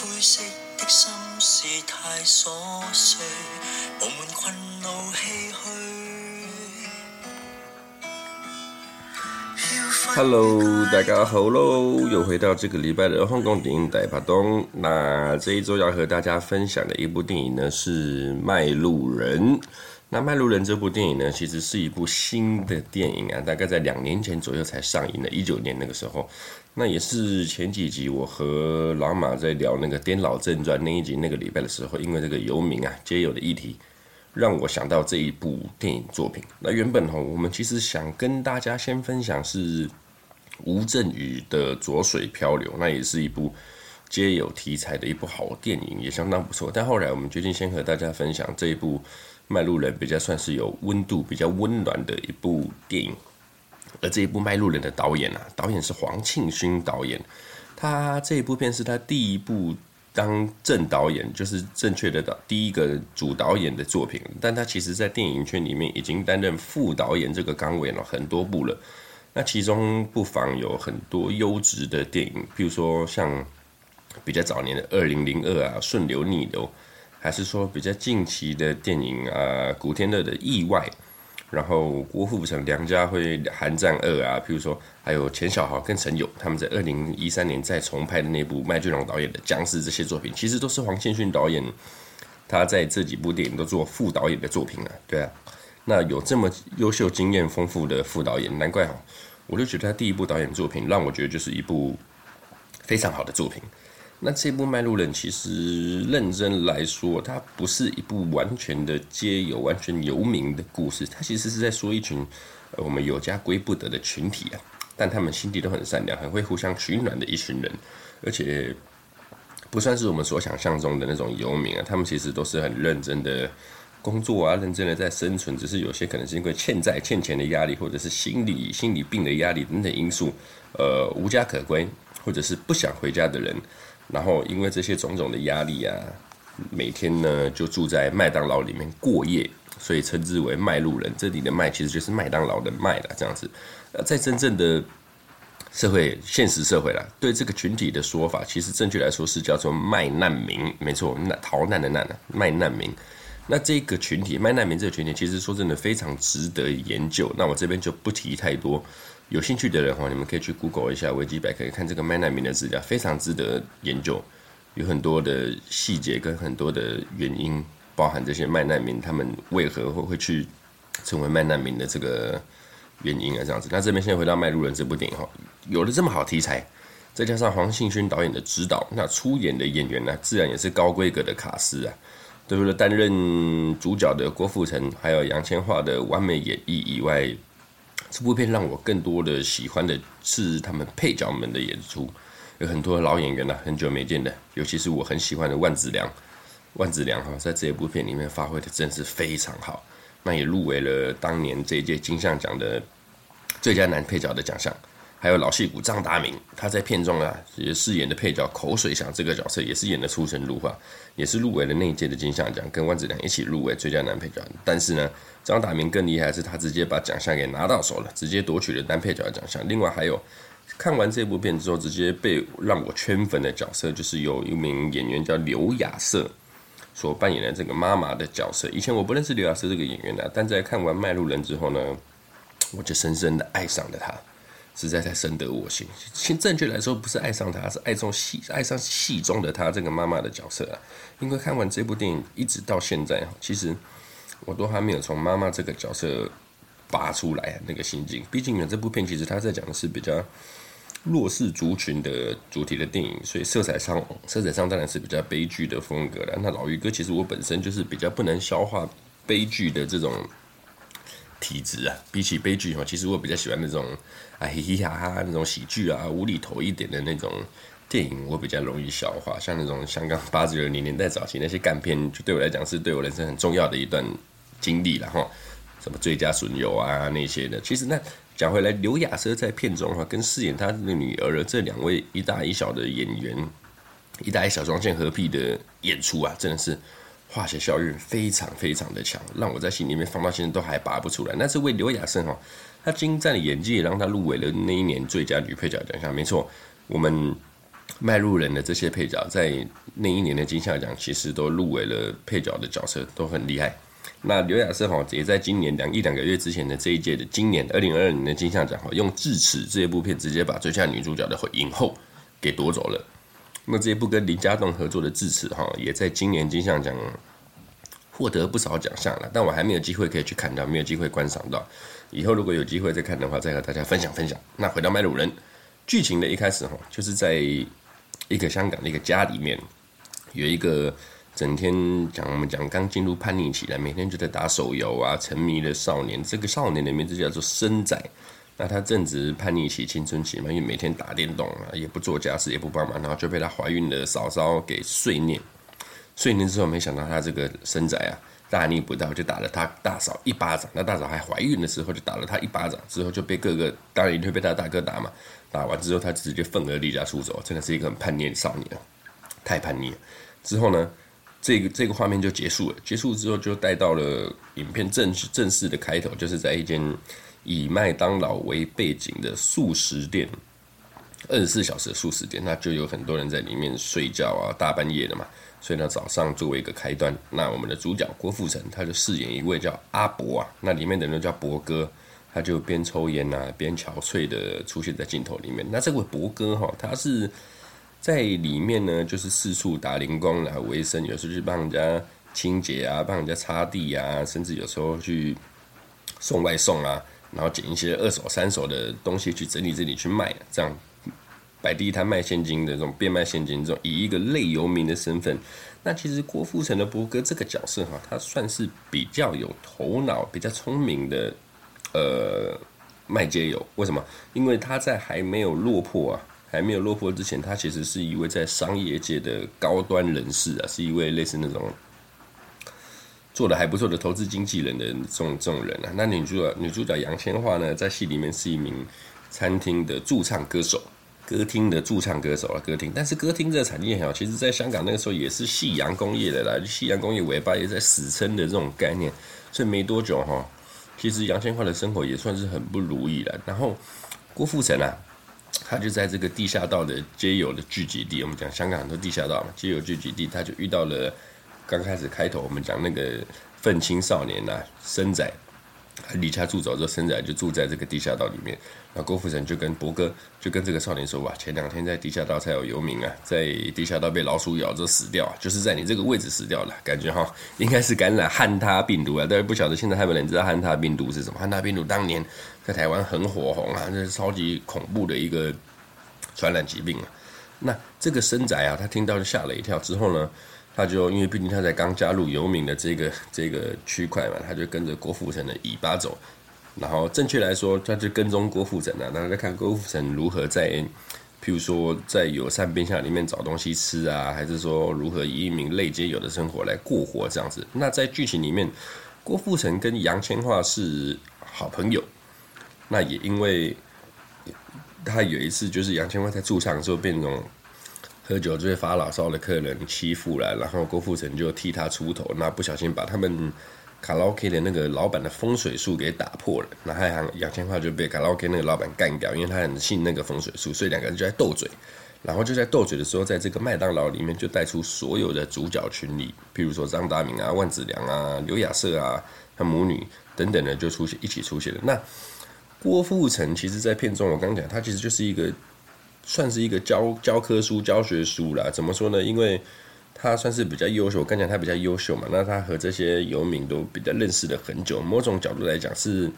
灰色的心事太琐碎，布满困恼唏嘘。Hello，大家好喽，又回到这个礼拜的香港电影大趴档。那这一周要和大家分享的一部电影呢是《卖路人》。那《卖路人》这部电影呢，其实是一部新的电影啊，大概在两年前左右才上映的，一九年那个时候。那也是前几集我和老马在聊那个《颠老正传》那一集那个礼拜的时候，因为这个游民啊街友的议题，让我想到这一部电影作品。那原本哈，我们其实想跟大家先分享是吴镇宇的《浊水漂流》，那也是一部街友题材的一部好电影，也相当不错。但后来我们决定先和大家分享这一部《麦路人》，比较算是有温度、比较温暖的一部电影。而这一部《卖路人》的导演啊，导演是黄庆勋导演，他这一部片是他第一部当正导演，就是正确的导第一个主导演的作品。但他其实在电影圈里面已经担任副导演这个岗位了很多部了。那其中不妨有很多优质的电影，譬如说像比较早年的《二零零二》啊，《顺流逆流》，还是说比较近期的电影啊，古天乐的《意外》。然后郭富城、梁家辉、寒战二啊，譬如说还有钱小豪跟陈友，他们在二零一三年再重拍的那部麦浚龙导演的僵尸这些作品，其实都是黄庆勋导演他在这几部电影都做副导演的作品啊。对啊，那有这么优秀、经验丰富的副导演，难怪哈，我就觉得他第一部导演作品让我觉得就是一部非常好的作品。那这部《麦路人》其实认真来说，它不是一部完全的街友、完全游民的故事，它其实是在说一群我们有家归不得的群体啊，但他们心地都很善良，很会互相取暖的一群人，而且不算是我们所想象中的那种游民啊，他们其实都是很认真的工作啊，认真的在生存，只是有些可能是因为欠债、欠钱的压力，或者是心理心理病的压力等等因素，呃，无家可归，或者是不想回家的人。然后因为这些种种的压力啊，每天呢就住在麦当劳里面过夜，所以称之为麦路人。这里的麦其实就是麦当劳的麦了，这样子。呃，在真正的社会、现实社会啦，对这个群体的说法，其实正确来说是叫做麦难民，没错，难逃难的难啊，麦难民。那这个群体，麦难民这个群体，其实说真的非常值得研究。那我这边就不提太多。有兴趣的人哈，你们可以去 Google 一下维基百科，看这个麦难民的资料，非常值得研究，有很多的细节跟很多的原因，包含这些麦难民他们为何会会去成为麦难民的这个原因啊，这样子。那这边先回到《麦路人》这部电影哈，有了这么好题材，再加上黄信勋导演的指导，那出演的演员呢，自然也是高规格的卡司啊。除了担任主角的郭富城，还有杨千嬅的完美演绎以外。这部片让我更多的喜欢的是他们配角们的演出，有很多老演员了，很久没见的，尤其是我很喜欢的万梓良，万梓良哈，在这部片里面发挥的真是非常好，那也入围了当年这一届金像奖的最佳男配角的奖项。还有老戏骨张达明，他在片中啊也饰演的配角口水祥这个角色，也是演的出神入化，也是入围了那一届的金像奖，跟万梓良一起入围最佳男配角。但是呢，张达明更厉害，是他直接把奖项给拿到手了，直接夺取了男配角的奖项。另外还有看完这部片之后，直接被让我圈粉的角色，就是有一名演员叫刘亚瑟所扮演的这个妈妈的角色。以前我不认识刘亚瑟这个演员的，但在看完《卖路人》之后呢，我就深深的爱上了他。实在太深得我心。其正确来说，不是爱上他，是爱中戏，爱上戏中的他这个妈妈的角色啊。因为看完这部电影，一直到现在，其实我都还没有从妈妈这个角色拔出来那个心境。毕竟呢，这部片其实他在讲的是比较弱势族群的主题的电影，所以色彩上，色彩上当然是比较悲剧的风格了。那老于哥，其实我本身就是比较不能消化悲剧的这种。体质啊，比起悲剧哈，其实我比较喜欢那种啊嘻嘻哈哈那种喜剧啊，无厘头一点的那种电影，我比较容易消化。像那种香港八九零年代早期那些干片，就对我来讲是对我人生很重要的一段经历了哈。什么最佳损友啊那些的，其实那讲回来，刘亚瑟在片中哈，跟饰演他的女儿的这两位一大一小的演员，一大一小双线合璧的演出啊，真的是。化学效应非常非常的强，让我在心里面放到现在都还拔不出来。那这位刘亚瑟哈，她精湛的演技也让她入围了那一年最佳女配角奖项。没错，我们卖路人的这些配角，在那一年的金像奖其实都入围了配角的角色，都很厉害。那刘雅瑟哈也在今年两一两个月之前的这一届的今年二零二二年的金像奖哈，用《智齿》这一部片直接把最佳女主角的影后给夺走了。那这一部跟林家栋合作的《智齿》哈，也在今年金像奖获得不少奖项了，但我还没有机会可以去看到，没有机会观赏到。以后如果有机会再看的话，再和大家分享分享。那回到《卖路人》剧情的一开始哈，就是在一个香港的一个家里面，有一个。整天讲我们讲刚进入叛逆期来，每天就在打手游啊，沉迷的少年。这个少年的名字叫做生仔。那他正值叛逆期、青春期嘛，因为每天打电动啊，也不做家事，也不帮忙，然后就被他怀孕的嫂嫂给碎念。碎念之后，没想到他这个生仔啊，大逆不道，就打了他大嫂一巴掌。那大嫂还怀孕的时候，就打了他一巴掌，之后就被哥哥，当然也会被他大哥打嘛。打完之后，他直接愤而离家出走，真的是一个很叛逆的少年，太叛逆了。之后呢？这个这个画面就结束了，结束之后就带到了影片正正式的开头，就是在一间以麦当劳为背景的素食店，二十四小时的素食店，那就有很多人在里面睡觉啊，大半夜的嘛，所以呢早上作为一个开端，那我们的主角郭富城他就饰演一位叫阿伯啊，那里面的人叫伯哥，他就边抽烟啊边憔悴的出现在镜头里面，那这位伯哥哈，他是。在里面呢，就是四处打零工来维生，有时候去帮人家清洁啊，帮人家擦地啊，甚至有时候去送外送啊，然后捡一些二手、三手的东西去整理整理去卖，这样摆地摊卖现金的这种变卖现金，这种以一个类游民的身份。那其实郭富城的伯哥这个角色哈，他算是比较有头脑、比较聪明的呃卖街友。为什么？因为他在还没有落魄啊。还没有落魄之前，他其实是一位在商业界的高端人士啊，是一位类似那种做的还不错的投资经纪人的这种这种人啊。那女主角女主角杨千嬅呢，在戏里面是一名餐厅的驻唱歌手，歌厅的驻唱歌手啊，歌厅。但是歌厅这个产业哈，其实在香港那个时候也是夕阳工业的啦，夕阳工业尾巴也在死撑的这种概念，所以没多久哈，其实杨千嬅的生活也算是很不如意了。然后郭富城啊。他就在这个地下道的街友的聚集地，我们讲香港很多地下道嘛，街友聚集地，他就遇到了刚开始开头我们讲那个愤青少年呐、啊，生仔，离家出走之后，生仔就住在这个地下道里面。那郭富城就跟伯哥就跟这个少年说：“哇，前两天在地下道才有游民啊，在地下道被老鼠咬着死掉，就是在你这个位置死掉了，感觉哈应该是感染汉他病毒啊。但是不晓得现在还有没有人知道汉他病毒是什么？汉他病毒当年。”在台湾很火红啊，这是超级恐怖的一个传染疾病啊。那这个生仔啊，他听到就吓了一跳。之后呢，他就因为毕竟他才刚加入游民的这个这个区块嘛，他就跟着郭富城的尾巴走。然后正确来说，他就跟踪郭富城啊，然后再看郭富城如何在，譬如说在友善边巷里面找东西吃啊，还是说如何以一名类街友的生活来过活这样子。那在剧情里面，郭富城跟杨千嬅是好朋友。那也因为，他有一次就是杨千嬅在驻唱的时候被那种喝酒醉发牢骚的客人欺负了，然后郭富城就替他出头，那不小心把他们卡拉 OK 的那个老板的风水术给打破了，那还杨千嬅就被卡拉 OK 那个老板干掉，因为他很信那个风水术，所以两个人就在斗嘴，然后就在斗嘴的时候，在这个麦当劳里面就带出所有的主角群里，譬如说张大明啊、万梓良啊、刘雅瑟啊、他母女等等的就出现一起出现了，那。郭富城其实，在片中我刚讲，他其实就是一个，算是一个教教科书、教学书啦。怎么说呢？因为他算是比较优秀，我刚讲他比较优秀嘛。那他和这些游民都比较认识了很久，某种角度来讲是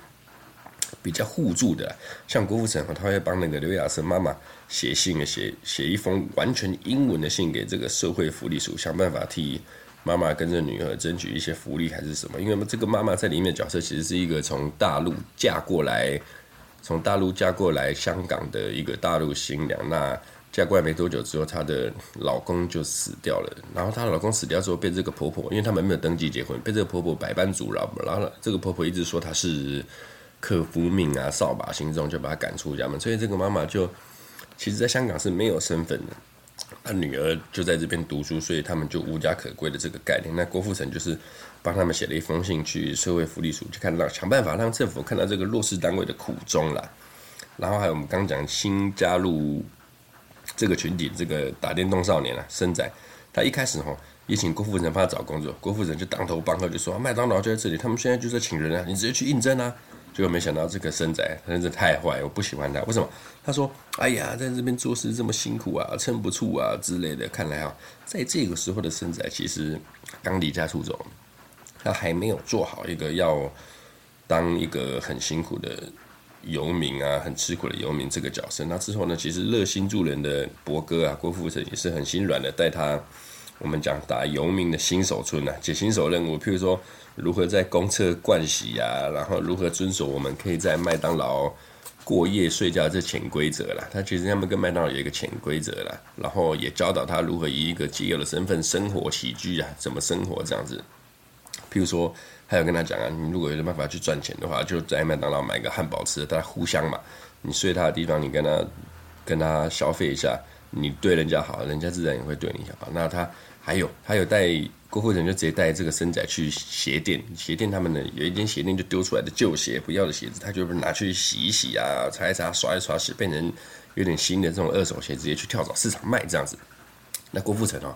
比较互助的。像郭富城，他会帮那个刘雅瑟妈妈写信，写写一封完全英文的信给这个社会福利署，想办法替。妈妈跟着女儿争取一些福利还是什么？因为这个妈妈在里面的角色其实是一个从大陆嫁过来，从大陆嫁过来香港的一个大陆新娘。那嫁过来没多久之后，她的老公就死掉了。然后她老公死掉之后，被这个婆婆，因为他们没有登记结婚，被这个婆婆百般阻挠。然后这个婆婆一直说她是克夫命啊，扫把星这种，就把她赶出家门。所以这个妈妈就其实在香港是没有身份的。他女儿就在这边读书，所以他们就无家可归的这个概念。那郭富城就是帮他们写了一封信去社会福利署，去看到想办法让政府看到这个弱势单位的苦衷啦。然后还有我们刚讲新加入这个群体，这个打电动少年啊，生仔，他一开始哈也请郭富城帮他找工作，郭富城就当头棒喝，就说麦当劳就在这里，他们现在就在请人啊，你直接去应征啊。结果没想到这个生仔真是太坏，我不喜欢他。为什么？他说：“哎呀，在这边做事这么辛苦啊，撑不住啊之类的。”看来啊，在这个时候的生仔其实刚离家出走，他还没有做好一个要当一个很辛苦的游民啊，很吃苦的游民这个角色。那之后呢，其实热心助人的伯哥啊，郭富城也是很心软的带他。我们讲打游民的新手村啊，解新手任务，譬如说如何在公厕盥洗啊，然后如何遵守我们可以在麦当劳过夜睡觉这潜规则啦。他其实他们跟麦当劳有一个潜规则啦，然后也教导他如何以一个街友的身份生活起居啊，怎么生活这样子。譬如说，还有跟他讲啊，你如果有办法去赚钱的话，就在麦当劳买个汉堡吃，大家互相嘛。你睡他的地方，你跟他跟他消费一下，你对人家好，人家自然也会对你好。那他。还有，他有带郭富城就直接带这个生仔去鞋店，鞋店他们呢有一间鞋店就丢出来的旧鞋，不要的鞋子，他就拿去洗一洗啊，擦一擦，刷一刷，洗变成有点新的这种二手鞋，直接去跳蚤市场卖这样子。那郭富城哦，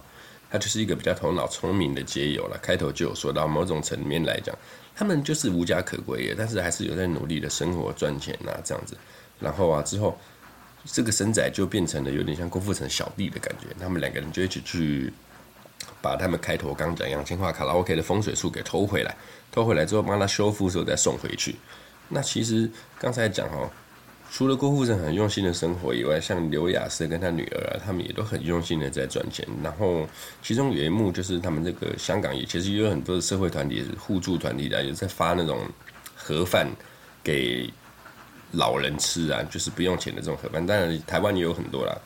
他就是一个比较头脑聪明的街友了。开头就有说到，某种层面来讲，他们就是无家可归的，但是还是有在努力的生活赚钱呐，这样子。然后啊，之后这个生仔就变成了有点像郭富城小弟的感觉，他们两个人就一起去。把他们开头刚讲杨千嬅卡拉 OK 的风水树给偷回来，偷回来之后帮他修复之后再送回去。那其实刚才讲哦，除了郭富城很用心的生活以外，像刘雅瑟跟他女儿啊，他们也都很用心的在赚钱。然后其中有一幕就是他们这个香港也其实也有很多的社会团体互助团体的，也在发那种盒饭给老人吃啊，就是不用钱的这种盒饭。当然台湾也有很多啦。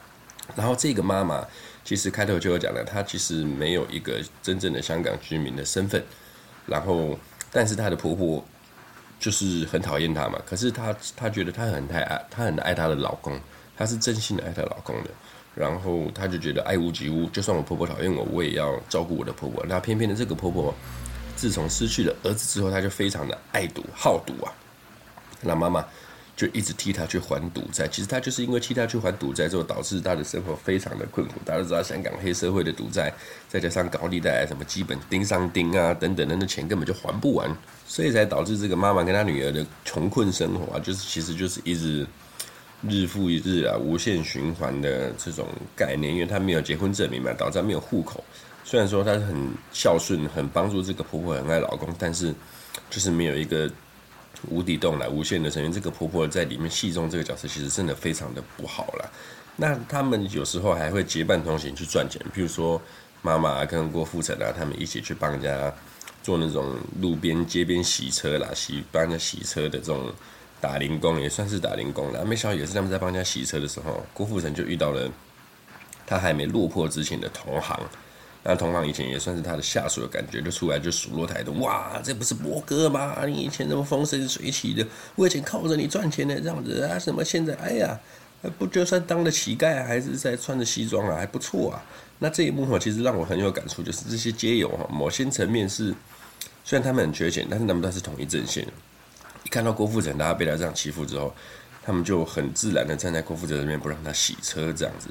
然后这个妈妈。其实开头就有讲了，她其实没有一个真正的香港居民的身份，然后，但是她的婆婆就是很讨厌她嘛。可是她她觉得她很太爱，她很爱她的老公，她是真心的爱她老公的。然后她就觉得爱屋及乌，就算我婆婆讨厌我，我也要照顾我的婆婆。那偏偏的这个婆婆，自从失去了儿子之后，她就非常的爱赌好赌啊。那妈妈。就一直替他去还赌债，其实他就是因为替他去还赌债之后，导致他的生活非常的困苦。大家都知道，香港黑社会的赌债，再加上高利贷，什么基本盯上盯啊等等，那钱根本就还不完，所以才导致这个妈妈跟她女儿的穷困生活啊，就是其实就是一直日复一日啊，无限循环的这种概念。因为她没有结婚证明嘛，导致她没有户口。虽然说她很孝顺，很帮助这个婆婆，很爱老公，但是就是没有一个。无底洞来无限的成员，这个婆婆在里面戏中这个角色其实真的非常的不好了。那他们有时候还会结伴同行去赚钱，譬如说妈妈跟郭富城啊，他们一起去帮人家做那种路边街边洗车啦，洗帮人家洗车的这种打零工，也算是打零工了。没想到也是他们在帮人家洗车的时候，郭富城就遇到了他还没落魄之前的同行。那同行以前也算是他的下属的感觉，就出来就数落台的，哇，这不是伯哥吗？你以前那么风生水起的，我以前靠着你赚钱的这样子啊，什么现在，哎呀，不就算当了乞丐，还是在穿着西装啊，还不错啊。那这一幕哈，其实让我很有感触，就是这些街友哈，某些层面是，虽然他们很缺钱，但是他们都是同一阵线。一看到郭富城，大家被他这样欺负之后，他们就很自然的站在郭富城这边，不让他洗车这样子。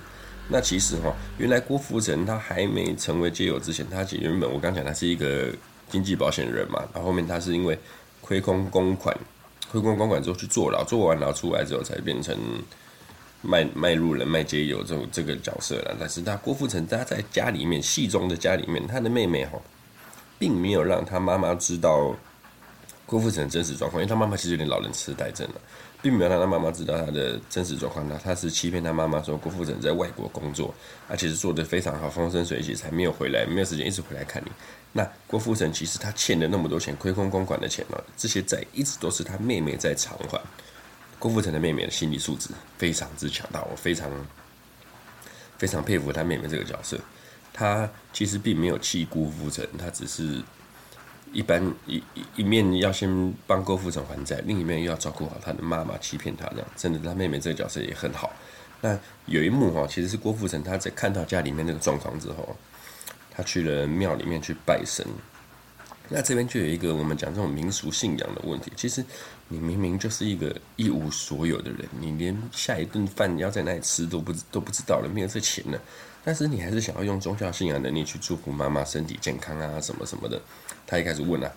那其实哈，原来郭富城他还没成为街友之前，他原本我刚讲他是一个经济保险人嘛，然后后面他是因为亏空公款，亏空公款之后去坐牢，坐完牢出来之后才变成卖卖路人、卖街友这种这个角色了。但是他郭富城他在家里面，戏中的家里面，他的妹妹哈，并没有让他妈妈知道郭富城真实状况，因为他妈妈其实有点老人痴呆症了。并没有让他妈妈知道他的真实状况，那他是欺骗他妈妈说郭富城在外国工作，而且是做得非常好，风生水起，才没有回来，没有时间一直回来看你。那郭富城其实他欠了那么多钱，亏空公款的钱呢，这些债一直都是他妹妹在偿还。郭富城的妹妹的心理素质非常之强大，我非常非常佩服他妹妹这个角色。他其实并没有气郭富城，他只是。一般一一面要先帮郭富城还债，另一面又要照顾好他的妈妈，欺骗他这样，真的他妹妹这个角色也很好。那有一幕哈，其实是郭富城他在看到家里面那个状况之后，他去了庙里面去拜神，那这边就有一个我们讲这种民俗信仰的问题。其实你明明就是一个一无所有的人，你连下一顿饭要在哪里吃都不都不知道了，没有这钱了，但是你还是想要用宗教信仰能力去祝福妈妈身体健康啊什么什么的。他一开始问啊，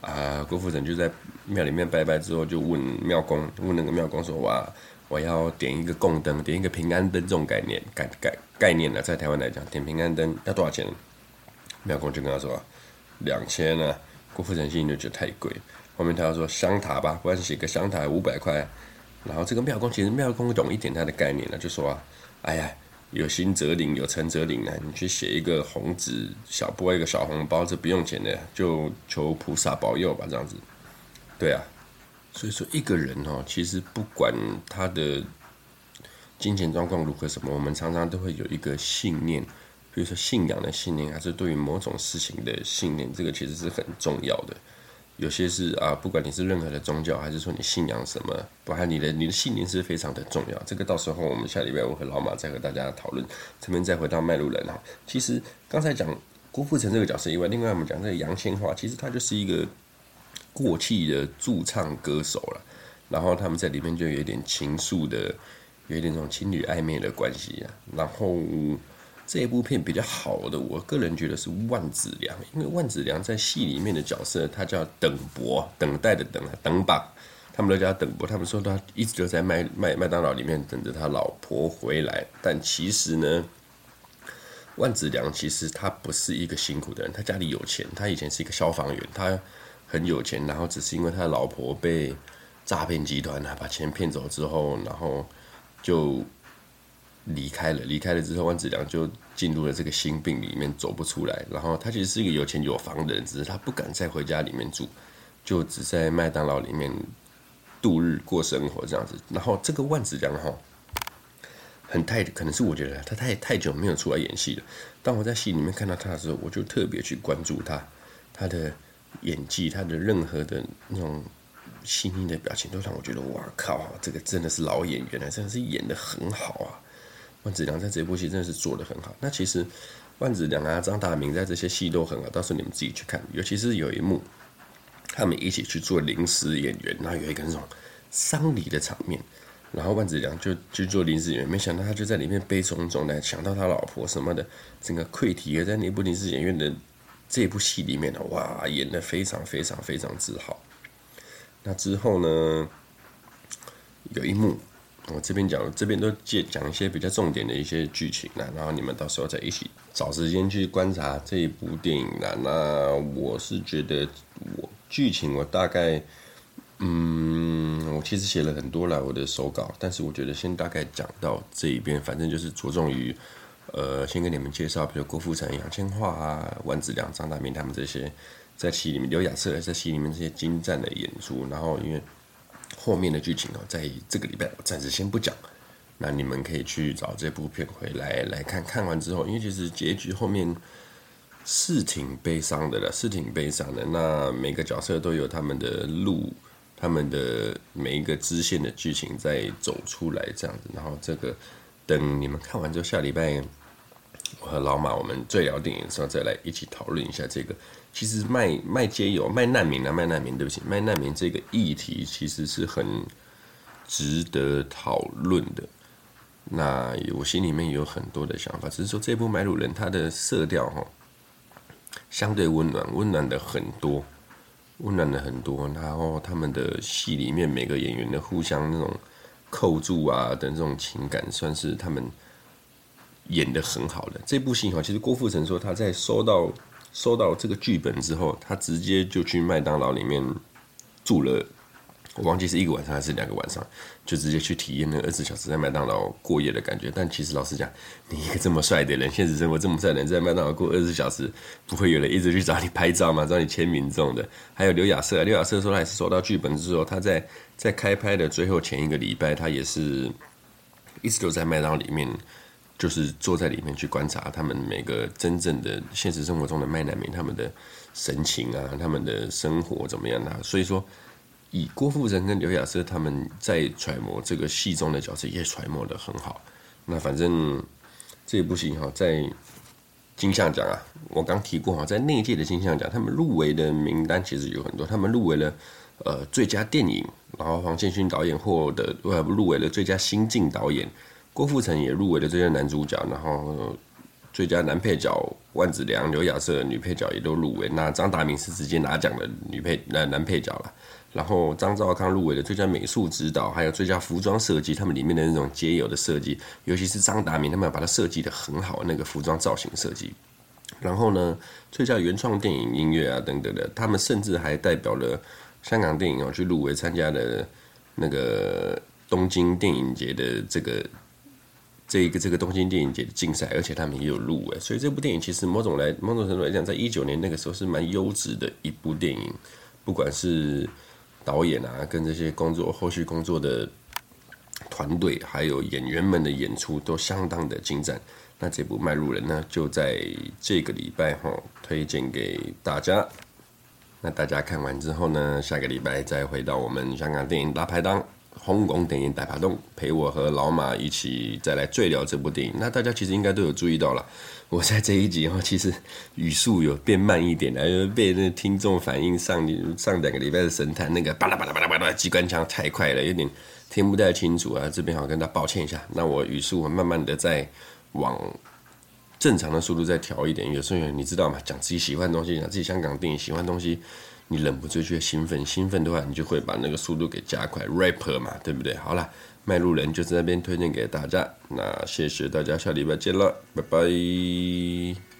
啊郭富城就在庙里面拜拜之后，就问庙公，问那个庙公说哇，我要点一个供灯，点一个平安灯这种概念概概概念呢，在台湾来讲，点平安灯要多少钱？庙公就跟他说。两千呢，郭富城心里就觉得太贵。后面他要说香塔吧，不然写个香塔五百块。然后这个庙公其实庙公懂一点他的概念了，就说啊，哎呀，有心则灵，有诚则灵啊，你去写一个红纸，小拨一个小红包，这不用钱的，就求菩萨保佑吧，这样子。对啊，所以说一个人哦，其实不管他的金钱状况如何什么，我们常常都会有一个信念。比如说信仰的信念，还是对于某种事情的信念，这个其实是很重要的。有些是啊，不管你是任何的宗教，还是说你信仰什么，包含你的你的信念是非常的重要。这个到时候我们下礼拜我和老马再和大家讨论。这边再回到麦路人哈，其实刚才讲郭富城这个角色以外，另外我们讲这个杨千嬅，其实他就是一个过气的驻唱歌手了。然后他们在里面就有一点情愫的，有一点这种情侣暧昧的关系啊。然后。这一部片比较好的，我个人觉得是万梓良，因为万梓良在戏里面的角色，他叫等伯，等待的等啊，等吧，他们都叫等伯。他们说他一直都在麦麦麦当劳里面等着他老婆回来，但其实呢，万梓良其实他不是一个辛苦的人，他家里有钱，他以前是一个消防员，他很有钱，然后只是因为他的老婆被诈骗集团啊把钱骗走之后，然后就。离开了，离开了之后，万梓良就进入了这个心病里面，走不出来。然后他其实是一个有钱有房的人，只是他不敢再回家里面住，就只在麦当劳里面度日过生活这样子。然后这个万梓良哈，很太可能是我觉得他太太久没有出来演戏了。当我在戏里面看到他的时候，我就特别去关注他，他的演技，他的任何的那种细腻的表情，都让我觉得哇靠，这个真的是老演员了，真的是演得很好啊。万梓良在这部戏真的是做得很好。那其实万梓良啊、张大明在这些戏都很好，到时候你们自己去看。尤其是有一幕，他们一起去做临时演员，然后有一个那种丧礼的场面，然后万梓良就去做临时演员，没想到他就在里面悲从中来，想到他老婆什么的，整个溃体而在那部临时演员的这部戏里面呢，哇，演得非常非常非常之好。那之后呢，有一幕。我这边讲，这边都介讲一些比较重点的一些剧情啦，然后你们到时候再一起找时间去观察这一部电影啦。那我是觉得我剧情我大概，嗯，我其实写了很多啦，我的手稿，但是我觉得先大概讲到这一边，反正就是着重于，呃，先跟你们介绍，比如郭富城、杨千嬅啊、万梓良、张大民他们这些在戏里面，刘亚瑟在戏里面这些精湛的演出，然后因为。后面的剧情哦，在这个礼拜我暂时先不讲，那你们可以去找这部片回来来看。看完之后，因为其实结局后面是挺悲伤的了，是挺悲伤的。那每个角色都有他们的路，他们的每一个支线的剧情在走出来这样子。然后这个等你们看完之后，下礼拜我和老马我们最聊电影的时候再来一起讨论一下这个。其实卖卖街友卖难民啊，卖难民，对不起，卖难民这个议题其实是很值得讨论的。那我心里面有很多的想法，只是说这部《买路人》它的色调哈，相对温暖，温暖的很多，温暖的很多。然后他们的戏里面每个演员的互相那种扣住啊的这种情感，算是他们演的很好的。这部戏哈，其实郭富城说他在收到。收到这个剧本之后，他直接就去麦当劳里面住了，我忘记是一个晚上还是两个晚上，就直接去体验那二十小时在麦当劳过夜的感觉。但其实老实讲，你一个这么帅的人，现实生活这么帅的人，在麦当劳过二十小时，不会有人一直去找你拍照吗？找你签名这种的。还有刘亚瑟，刘亚瑟说他也是收到剧本之后，他在在开拍的最后前一个礼拜，他也是一直都在麦当劳里面。就是坐在里面去观察他们每个真正的现实生活中的麦难民，他们的神情啊，他们的生活怎么样啊？所以说，以郭富城跟刘亚瑟他们在揣摩这个戏中的角色，也揣摩得很好。那反正这部戏哈，在金像奖啊，我刚提过哈，在那届的金像奖，他们入围的名单其实有很多，他们入围了呃最佳电影，然后黄建勋导演获得呃入围了最佳新晋导演，郭富城也入围了最佳男主角，然后最佳男配角万梓良、刘亚瑟女配角也都入围，那张达明是直接拿奖的女配男男配角了。然后张兆康入围的最佳美术指导，还有最佳服装设计，他们里面的那种街友的设计，尤其是张达明，他们把它设计得很好，那个服装造型设计。然后呢，最佳原创电影音乐啊等等的，他们甚至还代表了香港电影哦去入围参加的那个东京电影节的这个这一个这个东京电影节的竞赛，而且他们也有入围。所以这部电影其实某种来某种程度来讲，在一九年那个时候是蛮优质的一部电影，不管是。导演啊，跟这些工作后续工作的团队，还有演员们的演出都相当的精湛。那这部《麦路人》呢，就在这个礼拜哈推荐给大家。那大家看完之后呢，下个礼拜再回到我们香港电影大排档。香港电影大排档，陪我和老马一起再来追聊这部电影。那大家其实应该都有注意到了，我在这一集哈，其实语速有变慢一点，因为被那听众反映上上两个礼拜的神探那个巴拉巴拉巴拉巴拉机关枪太快了，有点听不太清楚啊。这边好跟大家抱歉一下，那我语速慢慢的再往正常的速度再调一点。有时候你知道吗？讲自己喜欢的东西，讲自己香港电影喜欢的东西。你忍不住去兴奋，兴奋的话，你就会把那个速度给加快，rapper 嘛，对不对？好了，卖路人就在那边推荐给大家，那谢谢大家，下礼拜见了，拜拜。